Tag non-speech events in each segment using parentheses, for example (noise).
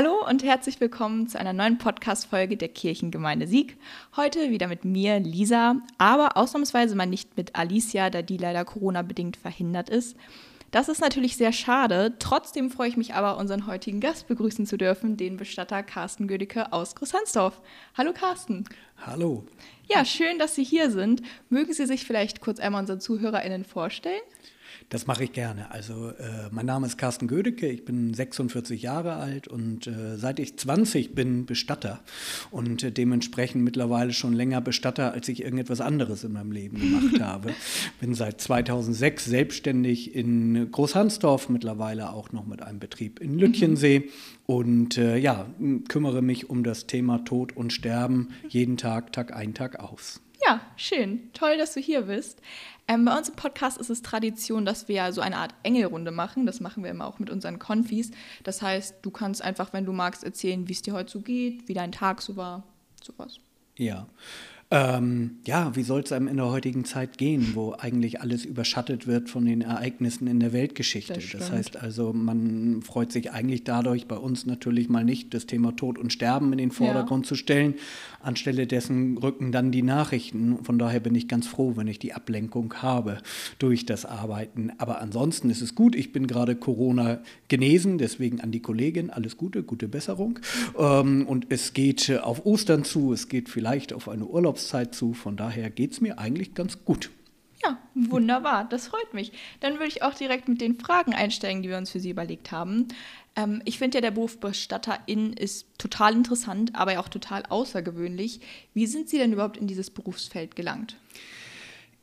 Hallo und herzlich willkommen zu einer neuen Podcast-Folge der Kirchengemeinde Sieg. Heute wieder mit mir, Lisa, aber ausnahmsweise mal nicht mit Alicia, da die leider Corona-bedingt verhindert ist. Das ist natürlich sehr schade. Trotzdem freue ich mich aber, unseren heutigen Gast begrüßen zu dürfen, den Bestatter Carsten Gödecke aus Großhansdorf. Hallo Carsten. Hallo. Ja, schön, dass Sie hier sind. Mögen Sie sich vielleicht kurz einmal unseren ZuhörerInnen vorstellen? Das mache ich gerne. Also äh, mein Name ist Carsten Gödecke, ich bin 46 Jahre alt und äh, seit ich 20 bin Bestatter und äh, dementsprechend mittlerweile schon länger Bestatter, als ich irgendetwas anderes in meinem Leben gemacht (laughs) habe. Bin seit 2006 selbstständig in Großhansdorf, mittlerweile auch noch mit einem Betrieb in Lütchensee und äh, ja, kümmere mich um das Thema Tod und Sterben jeden Tag, Tag ein, Tag aus. Ja, schön. Toll, dass du hier bist. Ähm, bei uns im Podcast ist es Tradition, dass wir ja so eine Art Engelrunde machen. Das machen wir immer auch mit unseren Konfis. Das heißt, du kannst einfach, wenn du magst, erzählen, wie es dir heute so geht, wie dein Tag so war, sowas. Ja. Ähm, ja, wie soll es einem in der heutigen Zeit gehen, wo eigentlich alles überschattet wird von den Ereignissen in der Weltgeschichte? Das, das, heißt also, man freut sich eigentlich dadurch, bei uns natürlich mal nicht das Thema Tod und Sterben in den Vordergrund ja. zu stellen. Anstelle dessen rücken dann die Nachrichten. Von daher bin ich ganz froh, wenn ich die Ablenkung habe durch das Arbeiten. Aber ansonsten ist es gut. Ich bin gerade Corona genesen, deswegen an die Kollegin alles Gute, gute Besserung. Ähm, und es geht auf Ostern zu, es geht vielleicht auf eine Urlaubs Urlaubszeit zu. Von daher geht es mir eigentlich ganz gut. Ja, wunderbar, das freut mich. Dann würde ich auch direkt mit den Fragen einsteigen, die wir uns für Sie überlegt haben. Ähm, ich finde ja, der Beruf Bestatterin ist total interessant, aber auch total außergewöhnlich. Wie sind Sie denn überhaupt in dieses Berufsfeld gelangt?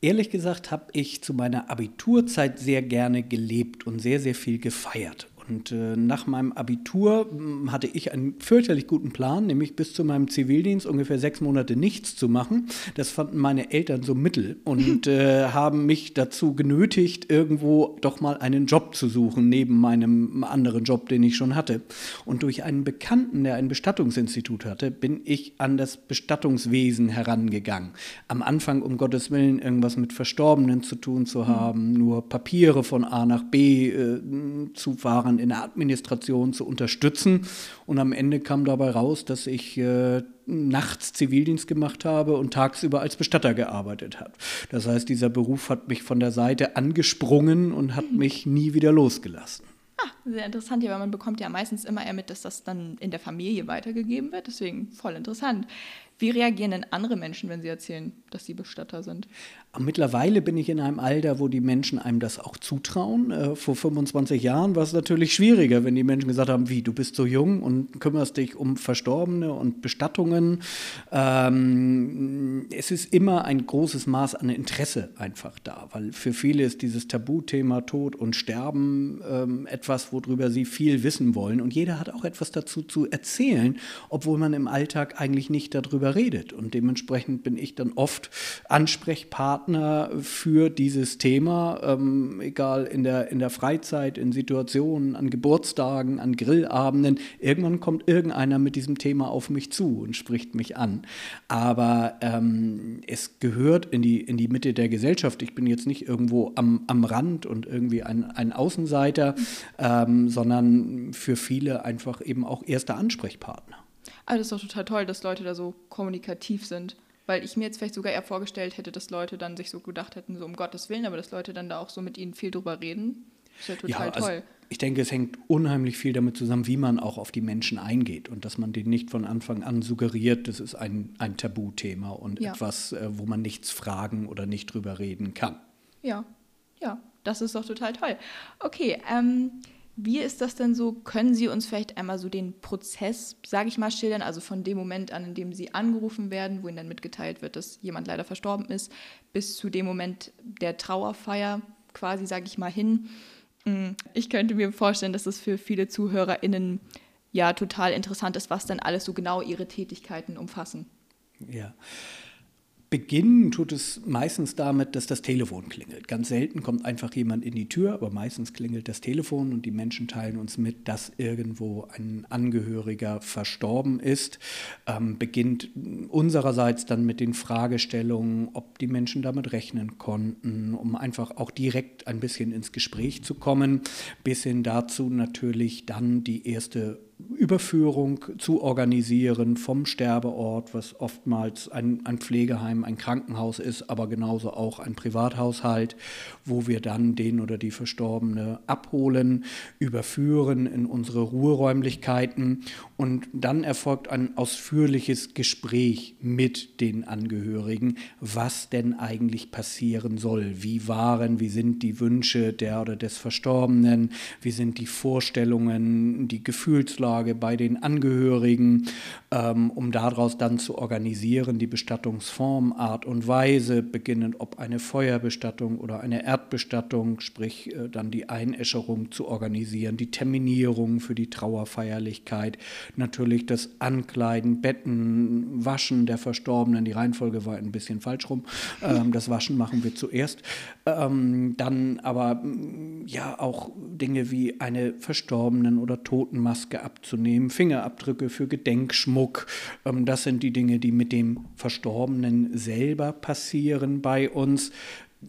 Ehrlich gesagt habe ich zu meiner Abiturzeit sehr gerne gelebt und sehr, sehr viel gefeiert. Und äh, nach meinem Abitur hm, hatte ich einen fürchterlich guten Plan, nämlich bis zu meinem Zivildienst ungefähr sechs Monate nichts zu machen. Das fanden meine Eltern so mittel und (laughs) äh, haben mich dazu genötigt, irgendwo doch mal einen Job zu suchen, neben meinem anderen Job, den ich schon hatte. Und durch einen Bekannten, der ein Bestattungsinstitut hatte, bin ich an das Bestattungswesen herangegangen. Am Anfang, um Gottes Willen, irgendwas mit Verstorbenen zu tun zu hm. haben, nur Papiere von A nach B äh, zu fahren Jahren in der Administration zu unterstützen. Und am Ende kam dabei raus, dass ich äh, nachts Zivildienst gemacht habe und tagsüber als Bestatter gearbeitet habe. Das heißt, dieser Beruf hat mich von der Seite angesprungen und hat mich nie wieder losgelassen. Ah, sehr interessant, ja, weil man bekommt ja meistens immer eher mit, dass das dann in der Familie weitergegeben wird. Deswegen voll interessant. Wie reagieren denn andere Menschen, wenn sie erzählen, dass sie Bestatter sind? Mittlerweile bin ich in einem Alter, wo die Menschen einem das auch zutrauen. Äh, vor 25 Jahren war es natürlich schwieriger, wenn die Menschen gesagt haben, wie, du bist so jung und kümmerst dich um Verstorbene und Bestattungen. Ähm, es ist immer ein großes Maß an Interesse einfach da, weil für viele ist dieses Tabuthema Tod und Sterben ähm, etwas, worüber sie viel wissen wollen. Und jeder hat auch etwas dazu zu erzählen, obwohl man im Alltag eigentlich nicht darüber redet. Und dementsprechend bin ich dann oft Ansprechpartner für dieses Thema, ähm, egal in der, in der Freizeit, in Situationen, an Geburtstagen, an Grillabenden. Irgendwann kommt irgendeiner mit diesem Thema auf mich zu und spricht mich an. Aber ähm, es gehört in die, in die Mitte der Gesellschaft. Ich bin jetzt nicht irgendwo am, am Rand und irgendwie ein, ein Außenseiter, ähm, sondern für viele einfach eben auch erster Ansprechpartner. Also das ist doch total toll, dass Leute da so kommunikativ sind. Weil ich mir jetzt vielleicht sogar eher vorgestellt hätte, dass Leute dann sich so gedacht hätten, so um Gottes Willen, aber dass Leute dann da auch so mit ihnen viel drüber reden. ist ja total ja, also toll. Ich denke, es hängt unheimlich viel damit zusammen, wie man auch auf die Menschen eingeht und dass man denen nicht von Anfang an suggeriert, das ist ein, ein Tabuthema und ja. etwas, äh, wo man nichts fragen oder nicht drüber reden kann. Ja, ja, das ist doch total toll. Okay, ähm, wie ist das denn so? Können Sie uns vielleicht einmal so den Prozess, sage ich mal, schildern, also von dem Moment an, in dem Sie angerufen werden, wo Ihnen dann mitgeteilt wird, dass jemand leider verstorben ist, bis zu dem Moment der Trauerfeier quasi, sage ich mal, hin? Mm, ich könnte mir vorstellen, dass das für viele ZuhörerInnen ja total interessant ist, was dann alles so genau Ihre Tätigkeiten umfassen. Ja. Beginnen tut es meistens damit, dass das Telefon klingelt. Ganz selten kommt einfach jemand in die Tür, aber meistens klingelt das Telefon und die Menschen teilen uns mit, dass irgendwo ein Angehöriger verstorben ist. Ähm, beginnt unsererseits dann mit den Fragestellungen, ob die Menschen damit rechnen konnten, um einfach auch direkt ein bisschen ins Gespräch zu kommen, bis hin dazu natürlich dann die erste Überführung zu organisieren vom Sterbeort, was oftmals ein, ein, Pflegeheim, ein Krankenhaus ist, aber genauso auch ein Privathaushalt, wo wir dann den oder die Verstorbene abholen, überführen in unsere Ruheräumlichkeiten. Und dann erfolgt ein ausführliches Gespräch mit den Angehörigen, was denn eigentlich passieren soll, wie waren, wie sind die Wünsche der oder des Verstorbenen, wie sind die Vorstellungen, die Gefühlslage bei den Angehörigen, ähm, um daraus dann zu organisieren, die Bestattungsform, Art und Weise, beginnend ob eine Feuerbestattung oder eine Erdbestattung, sprich äh, dann die Einäscherung zu organisieren, die Terminierung für die Trauerfeierlichkeit, natürlich das Ankleiden, Betten, Waschen der Verstorbenen. Die Reihenfolge war ein bisschen falsch rum. Ähm, das Waschen machen wir zuerst. Ähm, dann aber ja auch Dinge wie eine Verstorbenen- oder Totenmaske abzunehmen, Fingerabdrücke für Gedenkschmuck. Ähm, das sind die Dinge, die mit dem Verstorbenen selber passieren bei uns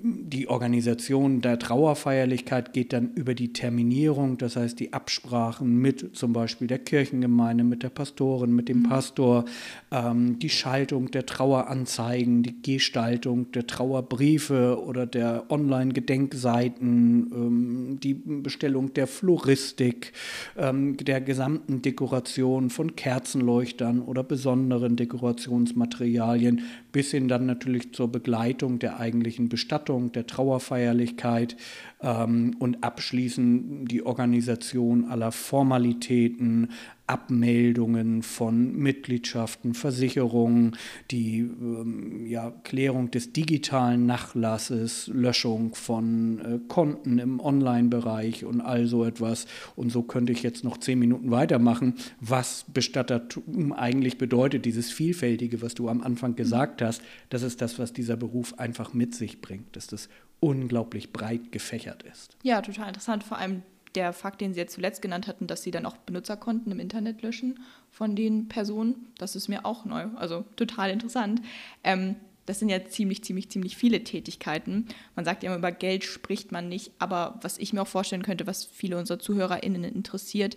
die Organisation der Trauerfeierlichkeit geht dann über die Terminierung, das heißt die Absprachen mit zum Beispiel der Kirchengemeinde, mit der Pastorin, mit dem mhm. Pastor, ähm, die Schaltung der Traueranzeigen, die Gestaltung der Trauerbriefe oder der Online-Gedenkseiten, ähm, die Bestellung der Floristik, ähm, der gesamten Dekoration von Kerzenleuchtern oder besonderen Dekorationsmaterialien, bis hin dann natürlich zur Begleitung der eigentlichen Bestattung Bestattung, der Trauerfeierlichkeit ähm, und abschließend die Organisation aller Formalitäten, Abmeldungen von Mitgliedschaften, Versicherungen, die ähm, ja, Klärung des digitalen Nachlasses, Löschung von äh, Konten im Online-Bereich und all so etwas. Und so könnte ich jetzt noch zehn Minuten weitermachen, was Bestattertum eigentlich bedeutet, dieses Vielfältige, was du am Anfang gesagt hast. Das ist das, was dieser Beruf einfach mit sich bringt, dass das unglaublich breit gefächert ist. Ja, total interessant. Vor allem der Fakt, den Sie jetzt zuletzt genannt hatten, dass Sie dann auch Benutzerkonten im Internet löschen von den Personen, das ist mir auch neu. Also total interessant. Ähm, das sind ja ziemlich, ziemlich, ziemlich viele Tätigkeiten. Man sagt ja immer, über Geld spricht man nicht, aber was ich mir auch vorstellen könnte, was viele unserer ZuhörerInnen interessiert,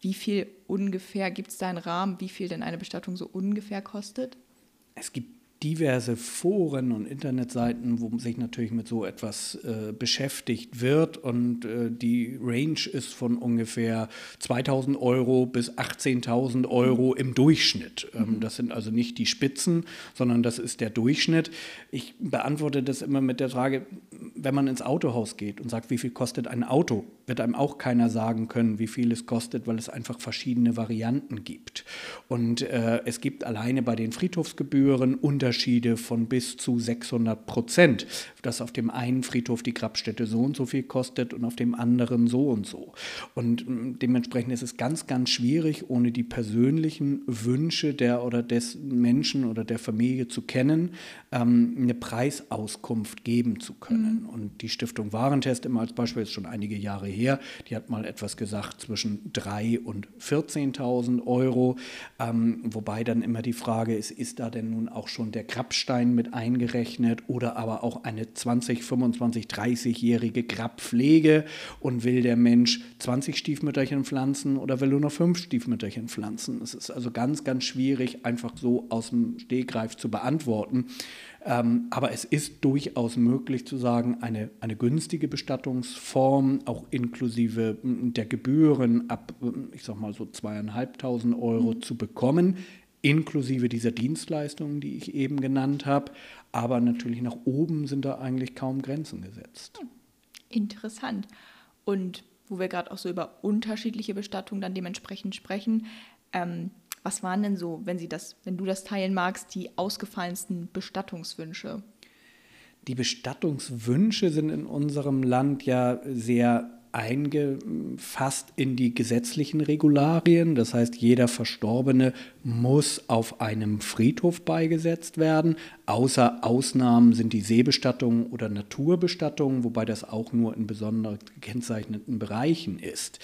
wie viel ungefähr gibt es da einen Rahmen, wie viel denn eine Bestattung so ungefähr kostet? Es gibt diverse Foren und Internetseiten, wo sich natürlich mit so etwas äh, beschäftigt wird. Und äh, die Range ist von ungefähr 2000 Euro bis 18.000 Euro im Durchschnitt. Ähm, mhm. das sind also nicht die Spitzen, sondern das ist der Durchschnitt. Ich beantworte das immer mit der Frage, wenn man ins Autohaus geht und sagt, wie viel kostet ein Auto, wird einem auch keiner sagen können, wie viel es kostet, weil es einfach verschiedene Varianten gibt. Und äh, es gibt alleine bei den Friedhofsgebühren Unterschiede von bis zu 600 Prozent, dass auf dem einen Friedhof die Grabstätte so und so viel kostet und auf dem anderen so und so. Und äh, dementsprechend ist es ganz, ganz schwierig, ohne die persönlichen Wünsche der oder des Menschen oder der Familie zu kennen, ähm, eine Preisauskunft geben zu können. Mhm. Und die Stiftung Warentest immer als Beispiel ist schon einige Jahre her. Die hat mal etwas gesagt zwischen 3.000 und 14.000 Euro. Ähm, wobei dann immer die Frage ist, ist da denn nun auch schon der Grabstein mit eingerechnet oder aber auch eine 20, 25, 30-jährige Grabpflege und will der Mensch 20 Stiefmütterchen pflanzen oder will nur noch fünf Stiefmütterchen pflanzen? Es ist also ganz, ganz schwierig, einfach so aus dem Stegreif zu beantworten. Ähm, aber es ist durchaus möglich zu sagen, eine, eine günstige Bestattungsform, auch inklusive der Gebühren ab, ich sag mal so zweieinhalbtausend Euro mhm. zu bekommen, inklusive dieser Dienstleistungen, die ich eben genannt habe. Aber natürlich nach oben sind da eigentlich kaum Grenzen gesetzt. Interessant. Und wo wir gerade auch so über unterschiedliche Bestattungen dann dementsprechend sprechen, ähm, was waren denn so, wenn Sie das, wenn du das teilen magst, die ausgefallensten Bestattungswünsche? Die Bestattungswünsche sind in unserem Land ja sehr eingefasst in die gesetzlichen Regularien. Das heißt, jeder Verstorbene muss auf einem Friedhof beigesetzt werden. Außer Ausnahmen sind die Seebestattungen oder Naturbestattungen, wobei das auch nur in besonders gekennzeichneten Bereichen ist.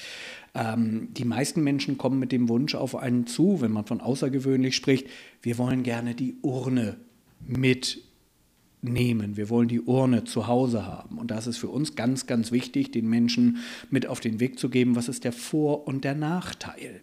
Ähm, die meisten Menschen kommen mit dem Wunsch auf einen zu, wenn man von außergewöhnlich spricht, wir wollen gerne die Urne mit nehmen. Wir wollen die Urne zu Hause haben. Und das ist für uns ganz, ganz wichtig, den Menschen mit auf den Weg zu geben, was ist der Vor- und der Nachteil.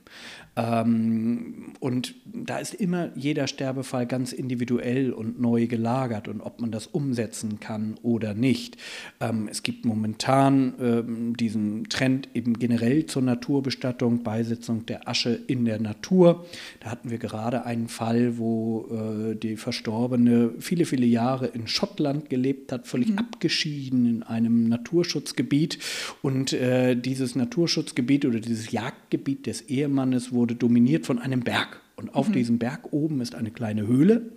Ähm, und da ist immer jeder Sterbefall ganz individuell und neu gelagert und ob man das umsetzen kann oder nicht. Ähm, es gibt momentan ähm, diesen Trend eben generell zur Naturbestattung, Beisetzung der Asche in der Natur. Da hatten wir gerade einen Fall, wo äh, die Verstorbene viele, viele Jahre in Schottland gelebt hat, völlig mhm. abgeschieden in einem Naturschutzgebiet. Und äh, dieses Naturschutzgebiet oder dieses Jagdgebiet des Ehemannes wurde wurde dominiert von einem Berg. Und auf mhm. diesem Berg oben ist eine kleine Höhle.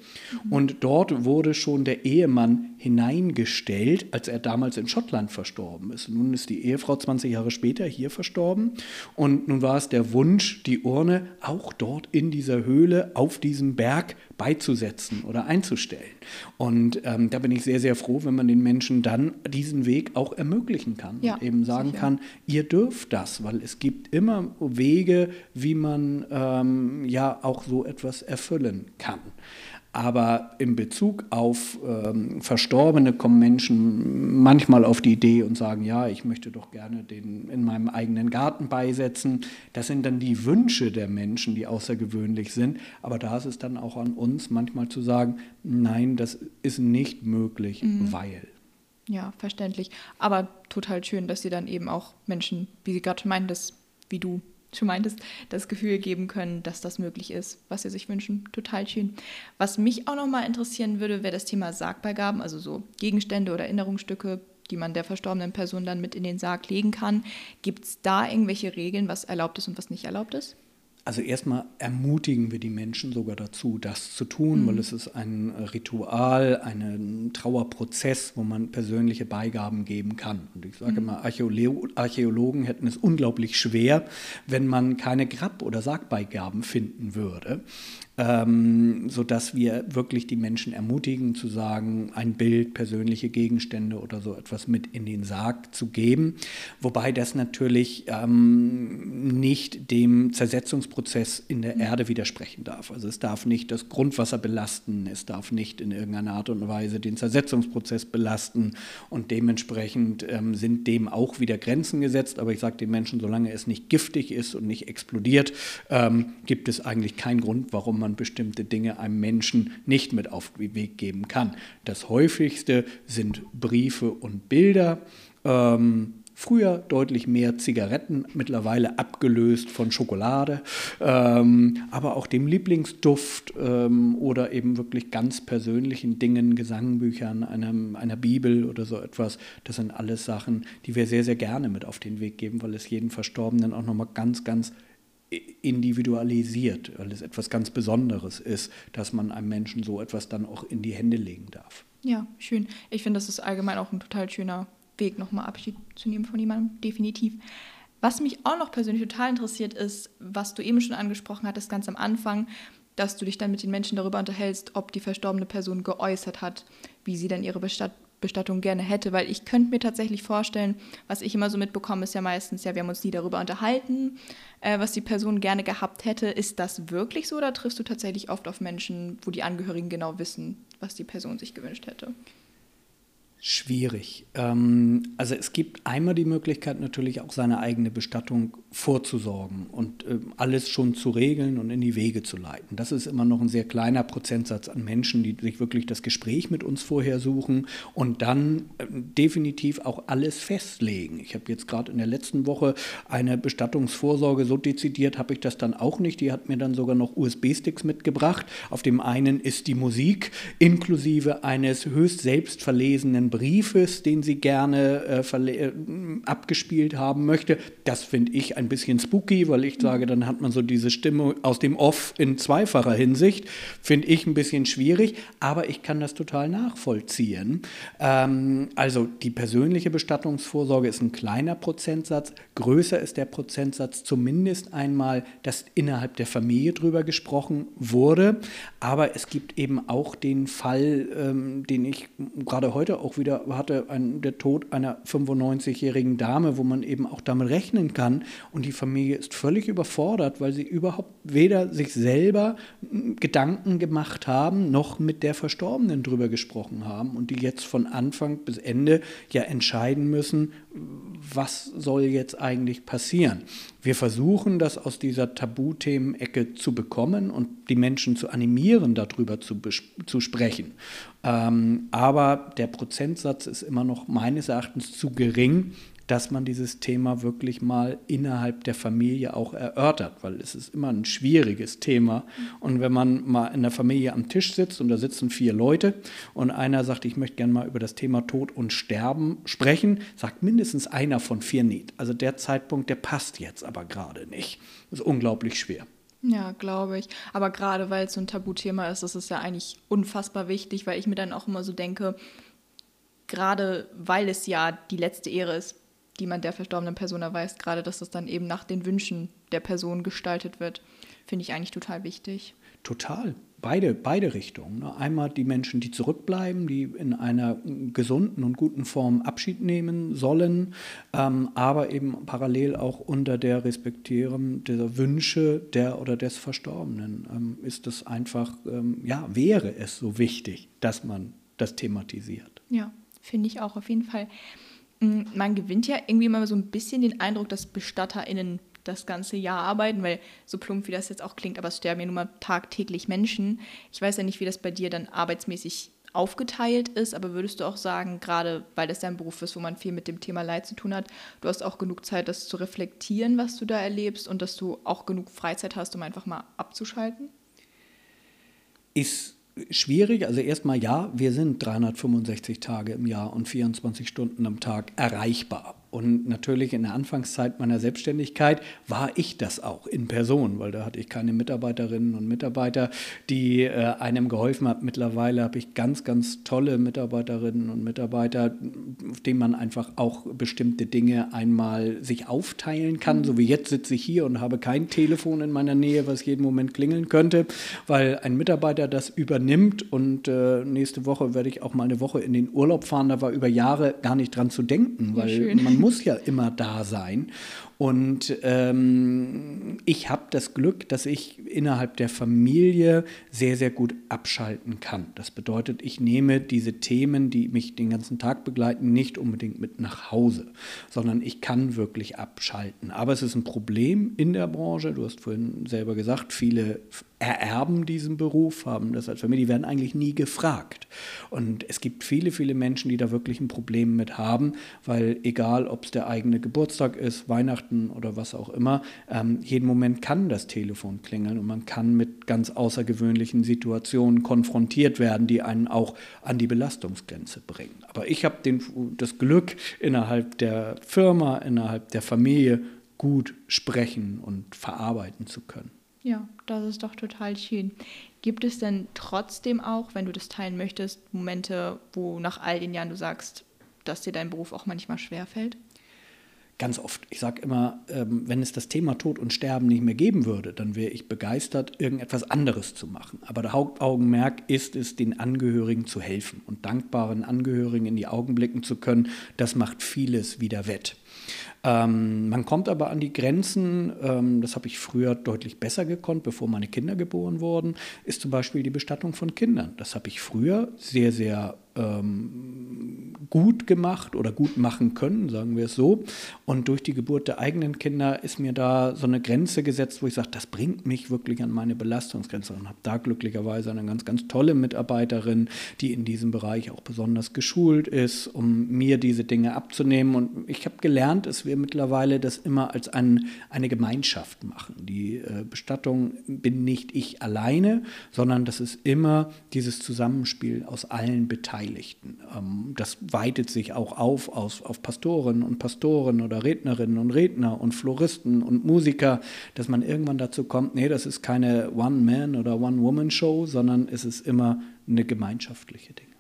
Mhm. Und dort wurde schon der Ehemann hineingestellt, als er damals in Schottland verstorben ist. Nun ist die Ehefrau 20 Jahre später hier verstorben. Und nun war es der Wunsch, die Urne auch dort in dieser Höhle auf diesem Berg beizusetzen oder einzustellen. Und ähm, da bin ich sehr, sehr froh, wenn man den Menschen dann diesen Weg auch ermöglichen kann. Ja, und eben sagen sicher. kann, ihr dürft das, weil es gibt immer Wege, wie man ähm, ja auch so etwas erfüllen kann. Aber in Bezug auf ähm, Verstorbene kommen Menschen manchmal auf die Idee und sagen, ja, ich möchte doch gerne den in meinem eigenen Garten beisetzen. Das sind dann die Wünsche der Menschen, die außergewöhnlich sind. Aber da ist es dann auch an uns manchmal zu sagen, nein, das ist nicht möglich, mhm. weil. Ja, verständlich. Aber total schön, dass Sie dann eben auch Menschen, wie Sie gerade meinen, das wie du schon meintest, das Gefühl geben können, dass das möglich ist, was sie sich wünschen. Total schön. Was mich auch nochmal interessieren würde, wäre das Thema Sargbeigaben, also so Gegenstände oder Erinnerungsstücke, die man der verstorbenen Person dann mit in den Sarg legen kann. Gibt es da irgendwelche Regeln, was erlaubt ist und was nicht erlaubt ist? Also erstmal ermutigen wir die Menschen sogar dazu, das zu tun, mhm. weil es ist ein Ritual, ein Trauerprozess, wo man persönliche Beigaben geben kann. Und ich sage mhm. mal, Archäologen hätten es unglaublich schwer, wenn man keine Grab- oder Sargbeigaben finden würde ähm, sodass wir wirklich die Menschen ermutigen zu sagen, ein Bild, persönliche Gegenstände oder so etwas mit in den Sarg zu geben. Wobei das natürlich ähm, nicht dem Zersetzungsprozess in der Erde widersprechen darf. Also es darf nicht das Grundwasser belasten, es darf nicht in irgendeiner Art und Weise den Zersetzungsprozess belasten und dementsprechend ähm, sind dem auch wieder Grenzen gesetzt. Aber ich sage den Menschen, solange es nicht giftig ist und nicht explodiert, ähm, gibt es eigentlich keinen Grund, warum man man bestimmte Dinge einem Menschen nicht mit auf den Weg geben kann. Das häufigste sind Briefe und Bilder. Ähm, Früher deutlich mehr Zigaretten, mittlerweile abgelöst von Schokolade, ähm, aber auch dem Lieblingsduft ähm, oder eben wirklich ganz persönlichen Dingen, Gesangbüchern, einem, einer Bibel oder so etwas. Das sind alles Sachen, die wir sehr, sehr gerne mit auf den Weg geben, weil es jeden Verstorbenen auch nochmal ganz, ganz individualisiert, weil es etwas ganz Besonderes ist, dass man einem Menschen so etwas dann auch in die Hände legen darf. Ja, schön. Ich finde, das ist allgemein auch ein total schöner Weg, nochmal Abschied zu nehmen von jemandem, definitiv. Was mich auch noch persönlich total interessiert, ist, was du eben schon angesprochen hattest, ganz am Anfang, dass du dich dann mit den Menschen darüber unterhältst, ob die verstorbene Person geäußert hat, wie sie dann ihre Bestattung gerne hätte, weil ich könnte mir tatsächlich vorstellen, was ich immer so mitbekomme, ist ja meistens, ja, wir haben uns nie darüber unterhalten, äh, was die Person gerne gehabt hätte. Ist das wirklich so oder triffst du tatsächlich oft auf Menschen, wo die Angehörigen genau wissen, was die Person sich gewünscht hätte? Schwierig. Ähm, also es gibt einmal die Möglichkeit natürlich auch seine eigene Bestattung vorzusorgen und äh, alles schon zu regeln und in die Wege zu leiten. Das ist immer noch ein sehr kleiner Prozentsatz an Menschen, die sich wirklich das Gespräch mit uns vorher suchen und dann äh, definitiv auch alles festlegen. Ich habe jetzt gerade in der letzten Woche eine Bestattungsvorsorge so dezidiert, habe ich das dann auch nicht. Die hat mir dann sogar noch USB-Sticks mitgebracht. Auf dem einen ist die Musik inklusive eines höchst selbstverlesenen Briefes, den sie gerne äh, äh, abgespielt haben möchte. Das finde ich ein bisschen spooky, weil ich sage, dann hat man so diese Stimme aus dem Off in zweifacher Hinsicht. Finde ich ein bisschen schwierig, aber ich kann das total nachvollziehen. Ähm, also die persönliche Bestattungsvorsorge ist ein kleiner Prozentsatz. Größer ist der Prozentsatz zumindest einmal, dass innerhalb der Familie drüber gesprochen wurde. Aber es gibt eben auch den Fall, ähm, den ich gerade heute auch wieder hatte, ein, der Tod einer 95-jährigen Dame, wo man eben auch damit rechnen kann. Und die Familie ist völlig überfordert, weil sie überhaupt weder sich selber Gedanken gemacht haben, noch mit der Verstorbenen drüber gesprochen haben und die jetzt von Anfang bis Ende ja entscheiden müssen, was soll jetzt eigentlich passieren. Wir versuchen, das aus dieser Tabuthemenecke zu bekommen und die Menschen zu animieren, darüber zu, zu sprechen. Ähm, aber der Prozentsatz ist immer noch meines Erachtens zu gering, dass man dieses Thema wirklich mal innerhalb der Familie auch erörtert, weil es ist immer ein schwieriges Thema. Und wenn man mal in der Familie am Tisch sitzt und da sitzen vier Leute und einer sagt, ich möchte gerne mal über das Thema Tod und Sterben sprechen, sagt mindestens einer von vier nicht. Also der Zeitpunkt, der passt jetzt aber gerade nicht. Das ist unglaublich schwer. Ja, glaube ich. Aber gerade weil es so ein Tabuthema ist, ist es ja eigentlich unfassbar wichtig, weil ich mir dann auch immer so denke, gerade weil es ja die letzte Ehre ist, die man der verstorbenen Person erweist, gerade dass das dann eben nach den Wünschen der Person gestaltet wird, finde ich eigentlich total wichtig. Total. Beide, beide Richtungen. Ne? Einmal die Menschen, die zurückbleiben, die in einer gesunden und guten Form Abschied nehmen sollen, ähm, aber eben parallel auch unter der Respektierung der Wünsche der oder des Verstorbenen ähm, ist es einfach, ähm, ja, wäre es so wichtig, dass man das thematisiert. Ja, finde ich auch auf jeden Fall. Mm, man gewinnt ja irgendwie immer so ein bisschen den Eindruck, dass BestatterInnen das ganze Jahr arbeiten, weil so plump wie das jetzt auch klingt, aber es sterben ja nun mal tagtäglich Menschen. Ich weiß ja nicht, wie das bei dir dann arbeitsmäßig aufgeteilt ist, aber würdest du auch sagen, gerade weil das dein Beruf ist, wo man viel mit dem Thema Leid zu tun hat, du hast auch genug Zeit, das zu reflektieren, was du da erlebst und dass du auch genug Freizeit hast, um einfach mal abzuschalten? Ist schwierig. Also erstmal ja, wir sind 365 Tage im Jahr und 24 Stunden am Tag erreichbar. Und natürlich in der Anfangszeit meiner Selbstständigkeit war ich das auch in Person, weil da hatte ich keine Mitarbeiterinnen und Mitarbeiter, die äh, einem geholfen haben. Mittlerweile habe ich ganz, ganz tolle Mitarbeiterinnen und Mitarbeiter, auf denen man einfach auch bestimmte Dinge einmal sich aufteilen kann. So wie jetzt sitze ich hier und habe kein Telefon in meiner Nähe, was jeden Moment klingeln könnte, weil ein Mitarbeiter das übernimmt und äh, nächste Woche werde ich auch mal eine Woche in den Urlaub fahren. Da war über Jahre gar nicht dran zu denken, weil man muss ja immer da sein. Und ähm, ich habe das Glück, dass ich innerhalb der Familie sehr, sehr gut abschalten kann. Das bedeutet, ich nehme diese Themen, die mich den ganzen Tag begleiten, nicht unbedingt mit nach Hause, sondern ich kann wirklich abschalten. Aber es ist ein Problem in der Branche. Du hast vorhin selber gesagt, viele ererben diesen Beruf, haben das als Familie, die werden eigentlich nie gefragt. Und es gibt viele, viele Menschen, die da wirklich ein Problem mit haben, weil egal, ob es der eigene Geburtstag ist, Weihnachten oder was auch immer, ähm, jeden Moment kann das Telefon klingeln und man kann mit ganz außergewöhnlichen Situationen konfrontiert werden, die einen auch an die Belastungsgrenze bringen. Aber ich habe das Glück, innerhalb der Firma, innerhalb der Familie gut sprechen und verarbeiten zu können. Ja, das ist doch total schön. Gibt es denn trotzdem auch, wenn du das teilen möchtest, Momente, wo nach all den Jahren du sagst, dass dir dein Beruf auch manchmal schwerfällt? Ganz oft. Ich sage immer, ähm, wenn es das Thema Tod und Sterben nicht mehr geben würde, dann wäre ich begeistert, irgendetwas anderes zu machen. Aber der Hauptaugenmerk ist es, den Angehörigen zu helfen und dankbaren Angehörigen in die Augen blicken zu können. Das macht vieles wieder wett. Ähm, man kommt aber an die Grenzen, ähm, das habe ich früher deutlich besser gekonnt, bevor meine Kinder geboren wurden, ist zum Beispiel die Bestattung von Kindern. Das habe ich früher sehr, sehr ähm, gut gemacht oder gut machen können, sagen wir es so. Und durch die Geburt der eigenen Kinder ist mir da so eine Grenze gesetzt, wo ich sage, das bringt mich wirklich an meine Belastungsgrenze und habe da glücklicherweise eine ganz, ganz tolle Mitarbeiterin, die in diesem Bereich auch besonders geschult ist, um mir diese Dinge abzunehmen. Und ich habe gelernt, dass wir mittlerweile das immer als ein, eine Gemeinschaft machen. Die äh, Bestattung bin nicht ich alleine, sondern das ist immer dieses Zusammenspiel aus allen Beteiligten. Beteiligten. Ähm, das weitet sich auch auf, auf, auf Pastoren und Pastoren oder Rednerinnen und Redner und Floristen und Musiker, dass man irgendwann dazu kommt, nee, das ist keine One-Man- oder One-Woman-Show, sondern es ist immer eine gemeinschaftliche Dinge.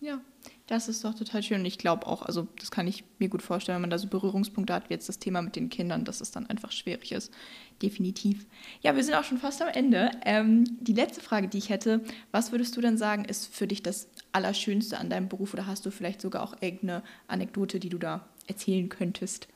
Ja, das ist doch total schön. Und ich glaube auch, also das kann ich mir gut vorstellen, wenn man da so Berührungspunkte hat, wie jetzt das Thema mit den Kindern, dass es dann einfach schwierig ist. Definitiv. Ja, wir sind auch schon fast am Ende. Ähm, die letzte Frage, die ich hätte, was würdest du denn sagen, ist für dich das Allerschönste an deinem Beruf oder hast du vielleicht sogar auch irgendeine Anekdote, die du da erzählen könntest?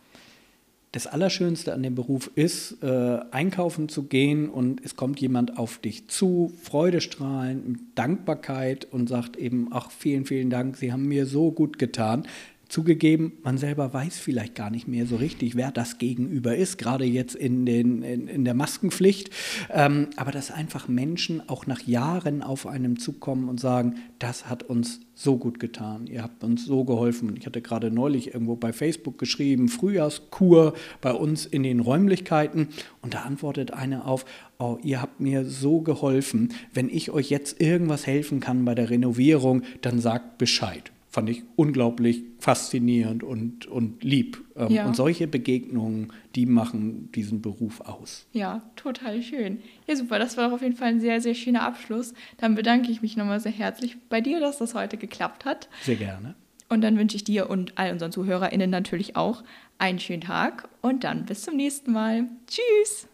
Das Allerschönste an dem Beruf ist, äh, einkaufen zu gehen und es kommt jemand auf dich zu, Freudestrahlen, Dankbarkeit und sagt eben, ach, vielen, vielen Dank, Sie haben mir so gut getan. Zugegeben, man selber weiß vielleicht gar nicht mehr so richtig, wer das Gegenüber ist, gerade jetzt in, den, in, in der Maskenpflicht. Ähm, aber dass einfach Menschen auch nach Jahren auf einem zukommen und sagen, das hat uns so gut getan, ihr habt uns so geholfen. Ich hatte gerade neulich irgendwo bei Facebook geschrieben, Frühjahrskur bei uns in den Räumlichkeiten. Und da antwortet eine auf, oh, ihr habt mir so geholfen. Wenn ich euch jetzt irgendwas helfen kann bei der Renovierung, dann sagt Bescheid fand ich unglaublich faszinierend und, und lieb. Ähm, ja. Und solche Begegnungen, die machen diesen Beruf aus. Ja, total schön. Ja, super. Das war auf jeden Fall ein sehr, sehr schöner Abschluss. Dann bedanke ich mich nochmal sehr herzlich bei dir, dass das heute geklappt hat. Sehr gerne. Und dann wünsche ich dir und all unseren ZuhörerInnen natürlich auch einen schönen Tag und dann bis zum nächsten Mal. Tschüss!